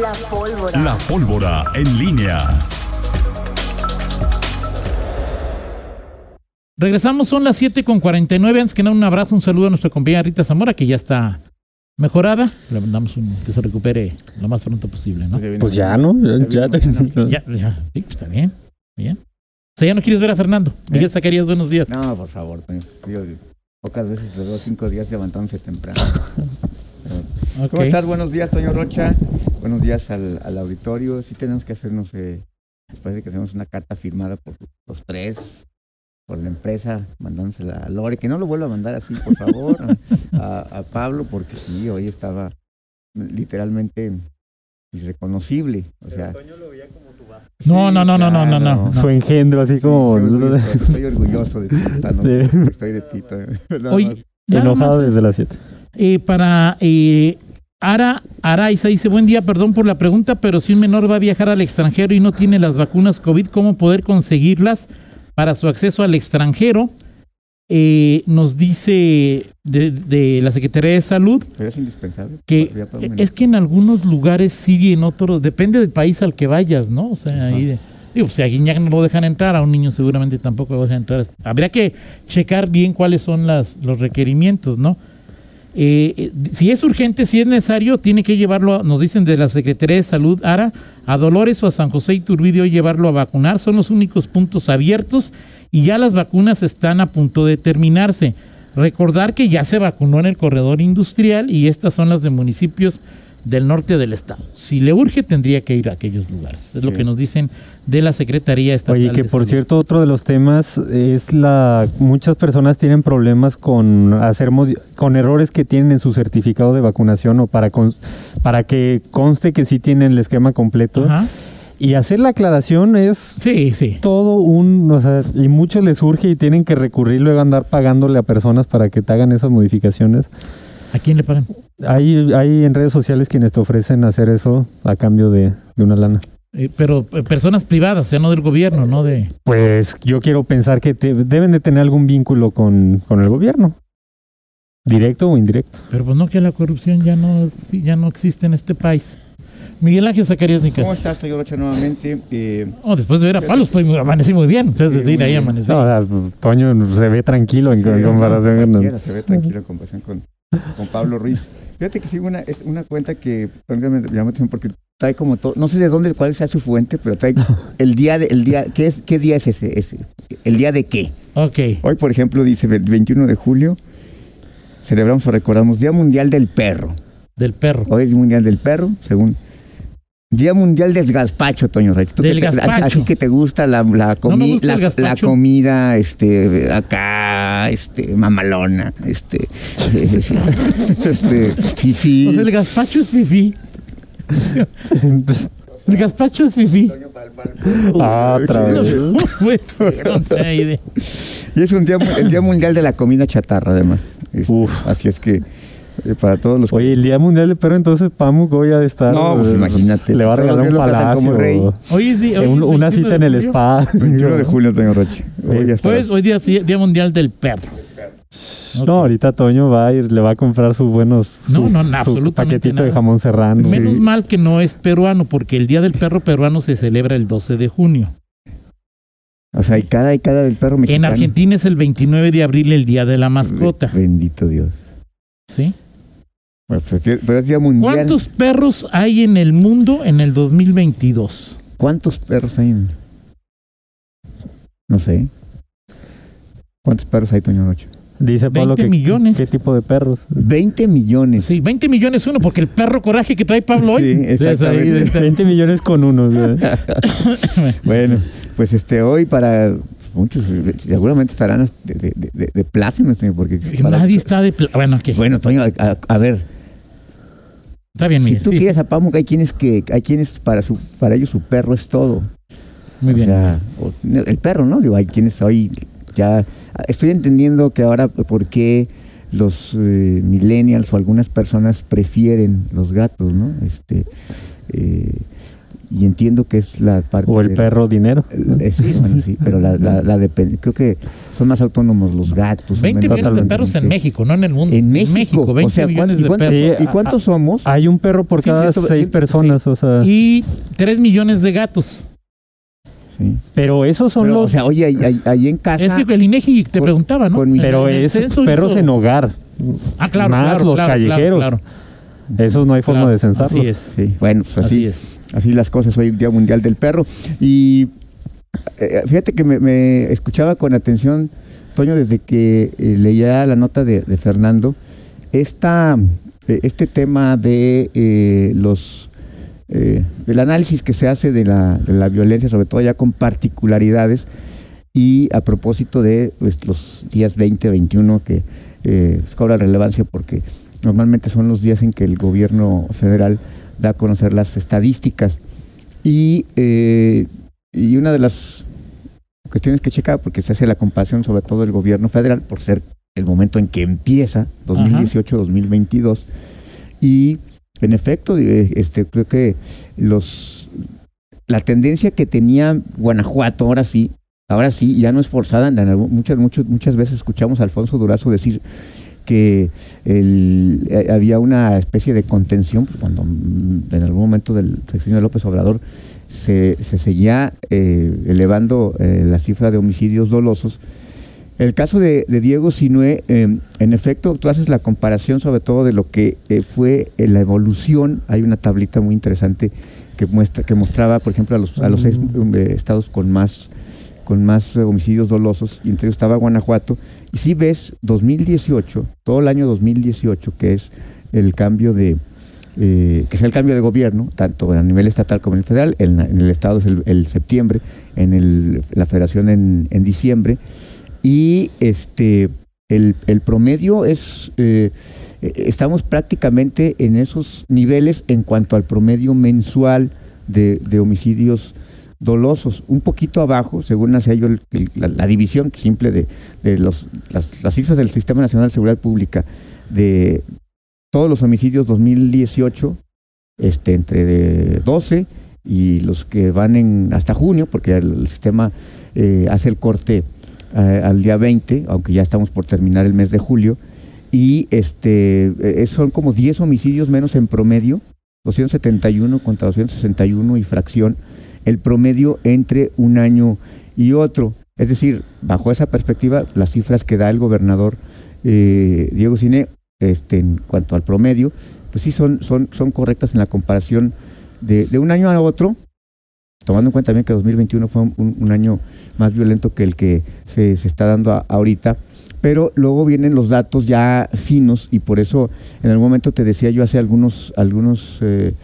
La pólvora. La pólvora en línea. Regresamos, son las 7 con 49. Antes que nada, un abrazo, un saludo a nuestra compañera Rita Zamora, que ya está mejorada. Le mandamos un, que se recupere lo más pronto posible, ¿no? Pues ya, ¿no? Ya, ya- Ya, ya, sí, pues, está bien, bien. O sea, ya no quieres ver a Fernando. Miguel Zacarías, buenos días. No, por favor, Toño. Yo pocas veces le doy cinco días levantándose temprano. ¿Cómo estás? Buenos días, Toño Rocha. Buenos días al, al auditorio. Sí tenemos que hacernos, eh, parece que hacemos una carta firmada por los tres, por la empresa, mandándosela a Lore, que no lo vuelva a mandar así, por favor, a, a Pablo, porque sí, hoy estaba literalmente irreconocible. O sea, No, no, no, no, no, no, no. Su engendro, así como. Sí, estoy orgulloso de ti, De- estoy de ti. Toño. Nada enojado desde las 7. Eh, para eh, Ara Araiza dice, buen día, perdón por la pregunta, pero si un menor va a viajar al extranjero y no tiene las vacunas COVID, ¿cómo poder conseguirlas para su acceso al extranjero? Eh, nos dice de, de la Secretaría de Salud Pero es indispensable. que es que en algunos lugares sí y en otros, depende del país al que vayas, ¿no? O sea, ahí de, digo, si a Guiñac no lo dejan entrar, a un niño seguramente tampoco lo dejan entrar. Habría que checar bien cuáles son las, los requerimientos, ¿no? Eh, eh, si es urgente, si es necesario, tiene que llevarlo, nos dicen de la Secretaría de Salud, ARA, a Dolores o a San José Iturbide llevarlo a vacunar. Son los únicos puntos abiertos y ya las vacunas están a punto de terminarse. Recordar que ya se vacunó en el corredor industrial y estas son las de municipios del norte del estado. Si le urge, tendría que ir a aquellos lugares. Es lo que nos dicen de la Secretaría Estatal. Oye, que de por Salud. cierto, otro de los temas es la. Muchas personas tienen problemas con hacer modi- con errores que tienen en su certificado de vacunación o para, cons- para que conste que sí tienen el esquema completo. Ajá. Y hacer la aclaración es Sí, sí. todo un. O sea, y muchos les surge y tienen que recurrir luego a andar pagándole a personas para que te hagan esas modificaciones. ¿A quién le pagan? Hay, hay en redes sociales quienes te ofrecen hacer eso a cambio de, de una lana. Eh, pero eh, personas privadas, o sea, no del gobierno, no de... Pues yo quiero pensar que te- deben de tener algún vínculo con, con el gobierno. Directo o indirecto. Pero pues no que la corrupción ya no, ya no existe en este país. Miguel Ángel Zacarías Nicas. ¿Cómo estás, Toño Rocha, nuevamente? Eh, Oh, después de ver a Pablo, estoy muy, amanecí muy bien. O sea, es Sí, decir, ahí amanecí. No, o sea, Toño se ve tranquilo en, comparación con... se ve tranquilo en comparación con, con Pablo Ruiz. Fíjate que sigo una, es una cuenta que me llama atención porque trae como todo, no sé de dónde, cuál sea su fuente, pero trae el día de, el día, ¿qué es, qué día es ese, ese? ¿El día de qué? Ok. Hoy, por ejemplo, dice el 21 de julio, celebramos o recordamos Día Mundial del Perro. Del perro. Hoy es Mundial del Perro, según. Día Mundial del Gazpacho, Toño Rey. Tú que Del te- gazpacho. Así que te gusta la, la, No gusta la, comida, este, acá, este, mamalona, este, este, fifí. O sea, el gazpacho es fifí. El gazpacho es fifí. Ah, otra vez. Y es un día, el Día Mundial de la Comida Chatarra, además. Este, Uf. Así es que, eh, para todos los Oye, el Día Mundial del Perro, entonces Pamuk hoy ha de estar... No, pues, imagínate. Le va a regalar un palacio. Hoy es día- hoy un- una 21 cita en el julio. spa. 21 de julio, Toño Roche. Hoy ya Pues estarás. hoy día, día Mundial del Perro. No, ahorita Toño va a ir, le va a comprar sus buenos... No, su- no, no, su paquetito nada. de jamón serrano. Menos Sí. mal que no es peruano, porque el Día del Perro peruano se celebra el 12 de junio. O sea, y cada y cada del perro mexicano. En Argentina es el 29 de abril el Día de la Mascota. Bendito Dios. ¿Sí? Pues, pero Mundial. ¿Cuántos perros hay en el mundo en el 2022? ¿Cuántos perros hay en.? No sé. ¿Cuántos perros hay, Toño Rocha? Dice Pablo 20 que... millones. ¿Qué tipo de perros? 20 millones. Sí, 20 millones uno, porque el perro coraje que trae Pablo hoy. Sí, es ahí, exactamente. de- 20 millones con uno. Bueno, pues este hoy para muchos seguramente estarán de, de, de, de plácemes, Toño, porque para- Nadie está de... Bueno, ¿qué? Bueno, Toño, a- a ver, está bien, si Miguel. tú sí, quieres a Pamuc, hay quienes que hay quienes para su para ellos su perro es todo. Muy O bien. sea, o- el perro, ¿no? Digo, hay quienes hoy ya estoy entendiendo que ahora por qué los eh, millennials o algunas personas prefieren los gatos, ¿no? Este eh, y entiendo que es la parte O el del- perro dinero. eh, sí, bueno, sí, pero la, la, la depende- creo que son más autónomos los gatos. 20 son menos millones de perros en México, no en el mundo. En México, 20 o sea, millones ¿cuán- ¿y de cuántos, perros. Sí, ¿y cuántos somos? Hay un perro por Sí, cada eso- seis sí, personas, o sea. Y 3 millones de gatos. Sí. pero esos son Pero, los. o sea, oye, ahí, ahí- ahí en casa. Es que el INEGI te con- preguntaba, ¿no? pero es perros hizo- en hogar. Ah, claro, más claro, los claro, callejeros. Claro, Esos no hay forma claro. de censarlos. Así es. Sí, bueno, pues Así así, es. Así las cosas hoy, Día Mundial del Perro. Y eh, fíjate que me, escuchaba con atención, Toño, desde que eh, leía la nota de, Fernando, esta, eh, este tema de eh, los eh, del análisis que se hace de la, de la violencia, sobre todo ya con particularidades, y a propósito de pues, los días 20, 21 que eh, cobra relevancia porque normalmente son los días en que el gobierno federal da a conocer las estadísticas. Y, eh, y una de las cuestiones que checa, porque se hace la comparación sobre todo del gobierno federal, por ser el momento en que empieza, 2018-2022, y en efecto, eh, este, creo que los la tendencia que tenía Guanajuato, ahora sí, ahora sí, ya no es forzada, muchas, muchas, muchas veces escuchamos a Alfonso Durazo decir que el- eh, había una especie de contención, pues, cuando mm, en algún momento del sexenio de López Obrador se, se seguía eh, elevando eh, la cifra de homicidios dolosos. El caso de, de Diego Sinué, eh, en efecto, tú haces la comparación sobre todo de lo que fue la evolución. Hay una tablita muy interesante que muestra que mostraba, por ejemplo, a los, a los seis estados con más con más eh, homicidios dolosos, y entre ellos estaba Guanajuato. Y si ves 2018, todo el año 2018, que es el cambio de, eh, que es el cambio de gobierno, tanto a nivel estatal como en el federal, en, el estado es el, septiembre, en la federación en, diciembre, y este el, promedio es eh, eh, estamos prácticamente en esos niveles en cuanto al promedio mensual de, de homicidios dolosos, un poquito abajo, según hacía yo el- la, división simple de, de los, las, cifras del Sistema Nacional de Seguridad Pública de todos los homicidios 2018, este, entre de 12 y los que van en hasta junio, porque el, el sistema eh, hace el corte eh, al día 20, aunque ya estamos por terminar el mes de julio, y este eh, son como 10 homicidios menos en promedio, 271 contra 261 y fracción, el promedio entre un año y otro. Es decir, bajo esa perspectiva, las cifras que da el gobernador eh, Diego Cine este, en cuanto al promedio, pues sí son, son, son correctas en la comparación de, un año a otro, tomando en cuenta también que 2021 fue un, un año más violento que el que se, se está dando a- ahorita, pero luego vienen los datos ya finos y por eso en algún momento te decía yo hace algunos, algunos eh,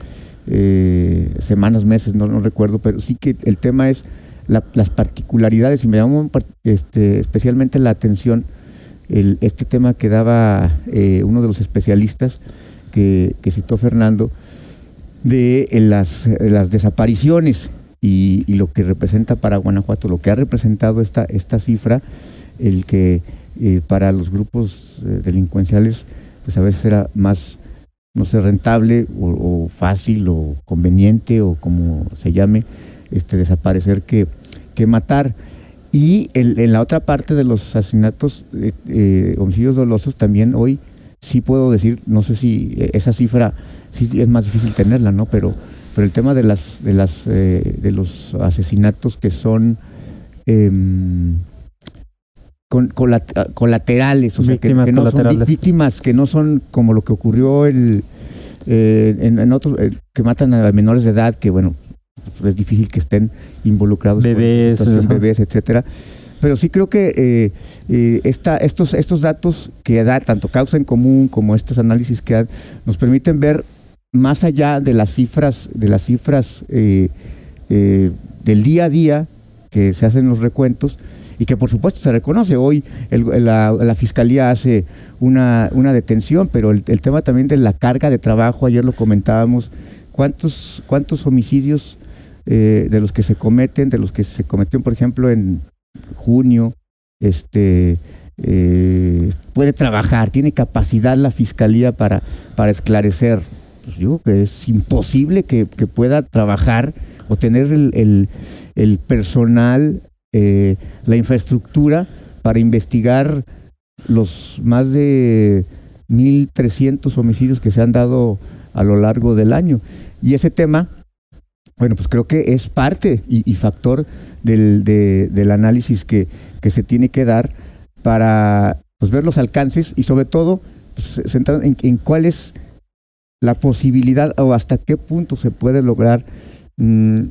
eh, semanas, meses, no, no recuerdo, pero sí que el tema es la- las particularidades y me llamó este, especialmente la atención este tema que daba eh, uno de los especialistas que, citó Fernando de eh, las, las desapariciones y, y lo que representa para Guanajuato, lo que ha representado esta, esta cifra, el que para los grupos delincuenciales pues a veces era más, no sé, rentable o, fácil o conveniente o como se llame, este desaparecer que, que matar. Y en la otra parte de los asesinatos, eh, eh, homicidios dolosos, también hoy sí puedo decir, no sé si esa cifra sí es más difícil tenerla, ¿no? Pero, pero el tema de las de las eh, de los asesinatos que son em, con, colat- colaterales, o sea, que, Víctimas que no son víctimas que no son como lo que ocurrió el, eh, en, en otro, eh, que matan a menores de edad, que bueno, es difícil que estén involucrados con Bebés, bebés, etcétera. Pero sí creo que eh, eh, esta, estos, estos datos que da tanto causa en común como estos análisis que dan, nos permiten ver más allá de las cifras, de las cifras eh, eh, del día a día que se hacen los recuentos y que por supuesto se reconoce. Hoy la, fiscalía hace una, una detención, pero el, tema también de la carga de trabajo, ayer lo comentábamos, ¿cuántos, cuántos homicidios eh, de los que se cometen, de los que se cometieron, por ejemplo, en junio, este eh, puede trabajar, tiene capacidad la fiscalía para, para esclarecer. Pues yo creo que es imposible que, que pueda trabajar o tener el- el personal, eh, la infraestructura para investigar los más de 1.300 homicidios que se han dado a lo largo del año. Y ese tema, bueno, pues creo que es parte y, factor del, de- del análisis que, que se tiene que dar para pues, ver los alcances y sobre todo pues, centrar en, en cuál es la posibilidad o hasta qué punto se puede lograr mm,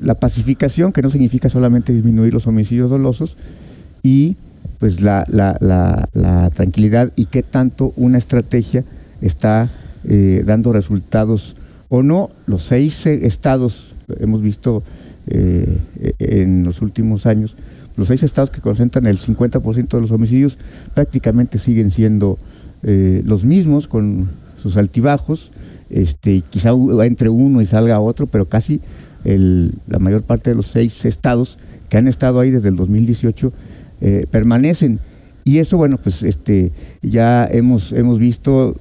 la pacificación, que no significa solamente disminuir los homicidios dolosos, y pues la, la, la, tranquilidad y qué tanto una estrategia está eh, dando resultados o no. Los seis eh, estados, hemos visto eh, en los últimos años, los seis estados que concentran el 50% de los homicidios prácticamente siguen siendo los mismos con sus altibajos, este, quizá entre uno y salga otro, pero casi la mayor parte de los seis estados que han estado ahí desde el 2018 eh, permanecen. Y eso, bueno, pues este, ya hemos, hemos visto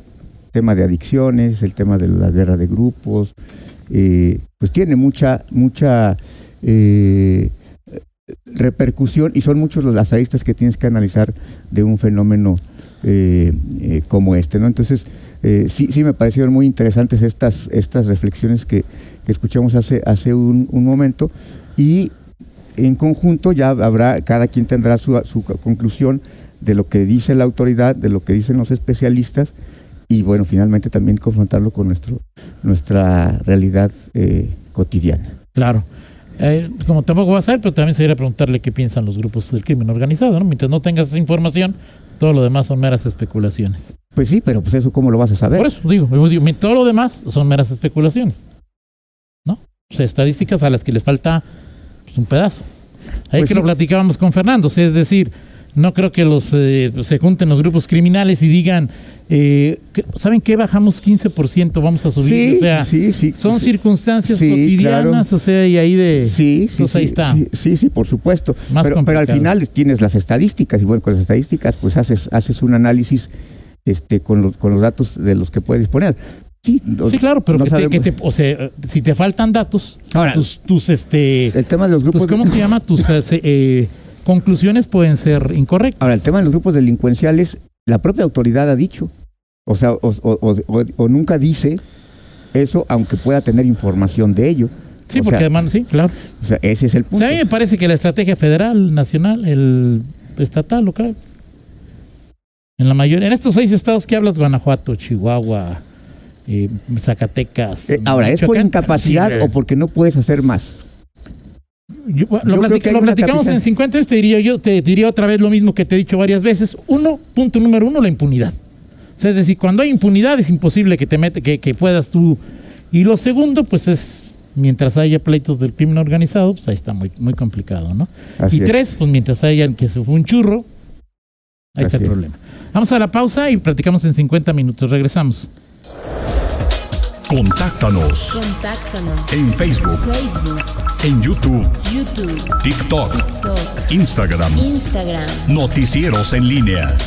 tema de adicciones, el tema de la guerra de grupos, eh, pues tiene mucha, mucha eh, repercusión y son muchos las aristas que tienes que analizar de un fenómeno como este, ¿no? Entonces, sí, sí me parecieron muy interesantes estas, estas reflexiones que, que escuchamos hace, hace un, un momento y en conjunto ya habrá, cada quien tendrá su, su conclusión de lo que dice la autoridad, de lo que dicen los especialistas y bueno, finalmente también confrontarlo con nuestro, nuestra realidad eh, cotidiana. Claro. Eh, como tampoco va a ser, pero también sería preguntarle qué piensan los grupos del crimen organizado, ¿no? Mientras no tengas esa información, todo lo demás son meras especulaciones. Pues sí, pero pues eso cómo lo vas a saber. Por eso digo, digo, todo lo demás son meras especulaciones. Estadísticas a las que les falta pues, un pedazo. Ahí Pues que sí. lo platicábamos con Fernando, o sea, es decir, no creo que los eh, se junten los grupos criminales y digan, eh, que- ¿saben qué? Bajamos 15%, vamos a subir. Sí, o sea, sí, sí. son circunstancias cotidianas, o sea, y ahí de... Sí, sí, ahí está. sí, sí, por supuesto. Más pero, pero al final tienes las estadísticas y bueno, con las estadísticas pues haces, haces un análisis este, con, los, con los datos de los que puedes disponer. Sí, claro, pero no que te, que sabemos. te- o sea, si te faltan datos, Ahora, tus, tus, este, el tema de los grupos tus, ¿cómo se llama? Tus eh, eh, conclusiones pueden ser incorrectas. Ahora, el tema de los grupos delincuenciales, la propia autoridad ha dicho, o sea, o, o- o- o- o nunca dice eso, aunque pueda tener información de ello. Sí, porque sea, además, sí, claro. o sea, ese es el punto. a mí me parece que la estrategia federal, nacional, el estatal, local, en la mayoría, en estos seis estados que hablas, Guanajuato, Chihuahua, eh, Zacatecas. Eh, ahora, ¿es por incapacidad sí, o porque no puedes hacer más? Yo- lo, platic- platicamos en 50 años, te diría yo, te diría otra vez lo mismo que te he dicho varias veces. Uno, punto número uno, la impunidad. O sea, es decir, cuando hay impunidad es imposible que te mete, que, que puedas tú. Y lo segundo, pues es mientras haya pleitos del crimen organizado, pues ahí está muy, muy complicado, ¿no? Así y es. tres, pues mientras haya que se fue un churro, ahí está el es. problema. Vamos a la pausa y platicamos en 50 minutos. Regresamos. Contáctanos Contáctanos. en Facebook, Facebook, en YouTube, YouTube, TikTok, TikTok, Instagram. Instagram. Noticieros en línea.